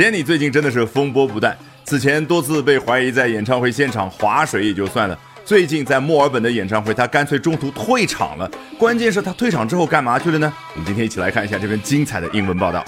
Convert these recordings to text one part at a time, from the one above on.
Jennie 最近真的是风波不断，此前多次被怀疑在演唱会现场划水也就算了，最近在墨尔本的演唱会，他干脆中途退场了。关键是，他退场之后干嘛去了呢？我们今天一起来看一下这篇精彩的英文报道。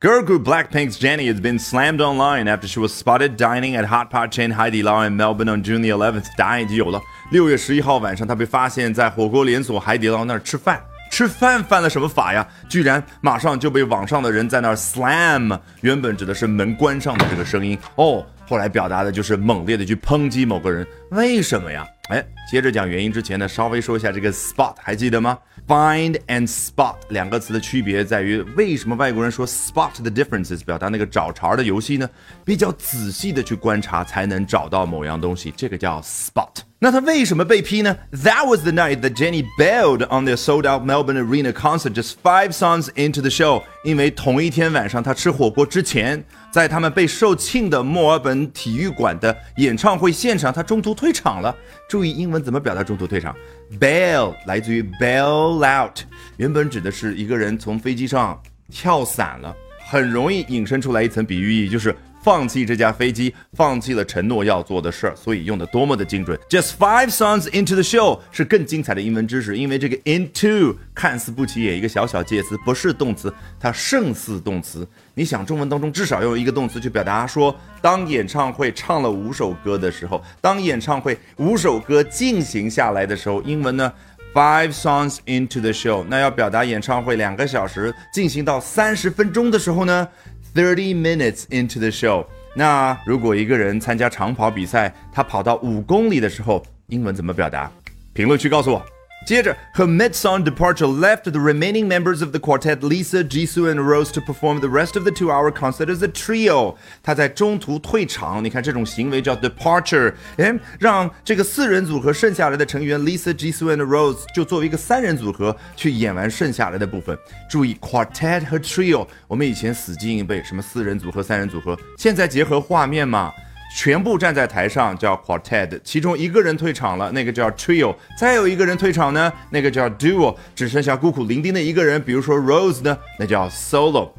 Girl group Blackpink's Jennie has been slammed online after she was spotted dining at hot pot chain Haidilao in Melbourne on June the 11th。答案已经有了，六月十一号晚上，她被发现在火锅连锁海底捞那儿吃饭。吃饭犯了什么法呀？居然马上就被网上的人在那儿 slam，原本指的是门关上的这个声音哦，后来表达的就是猛烈的去抨击某个人。为什么呀？哎，接着讲原因之前呢，稍微说一下这个 spot，还记得吗？Find and spot 两个词的区别在于，为什么外国人说 spot the differences，表达那个找茬的游戏呢？比较仔细的去观察才能找到某样东西，这个叫 spot。那他为什么被批呢？That was the night that Jenny bailed on their sold-out Melbourne Arena concert just five songs into the show。因为同一天晚上，他吃火锅之前，在他们被售罄的墨尔本体育馆的演唱会现场，他中途退场了。注意英文怎么表达中途退场？Bail 来自于 bail out，原本指的是一个人从飞机上跳伞了，很容易引申出来一层比喻意义，就是。放弃这架飞机，放弃了承诺要做的事儿，所以用的多么的精准。Just five songs into the show 是更精彩的英文知识，因为这个 into 看似不起眼，一个小小介词不是动词，它胜似动词。你想中文当中至少要用一个动词去表达说，当演唱会唱了五首歌的时候，当演唱会五首歌进行下来的时候，英文呢 five songs into the show，那要表达演唱会两个小时进行到三十分钟的时候呢？Thirty minutes into the show，那如果一个人参加长跑比赛，他跑到五公里的时候，英文怎么表达？评论区告诉我。接着，her mid-song departure left the remaining members of the quartet Lisa, Jisoo and Rose to perform the rest of the two-hour concert as a trio。她在中途退场，你看这种行为叫 departure，哎，让这个四人组合剩下来的成员 Lisa, Jisoo and Rose 就作为一个三人组合去演完剩下来的部分。注意 quartet 和 trio，我们以前死记硬背什么四人组合、三人组合，现在结合画面嘛。全部站在台上叫 quartet，其中一个人退场了，那个叫 trio，再有一个人退场呢，那个叫 duo，只剩下孤苦伶仃的一个人，比如说 Rose 呢，那叫 solo。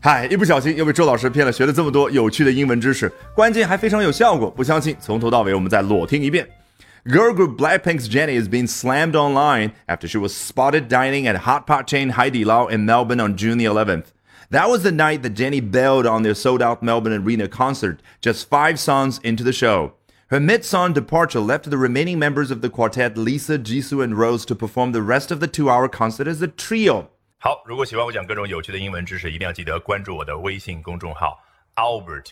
嗨，一不小心又被周老师骗了，学了这么多有趣的英文知识，关键还非常有效果，不相信从头到尾我们再裸听一遍。Girl group Blackpink's Jennie is being slammed online after she was spotted dining at hot pot chain Haidilao in Melbourne on June the 11th. That was the night that Jenny bailed on their sold out Melbourne Arena concert, just five songs into the show. Her mid song departure left the remaining members of the quartet, Lisa, Jisoo, and Rose, to perform the rest of the two hour concert as a trio. 好，如果喜欢我讲各种有趣的英文知识，一定要记得关注我的微信公众号 Albert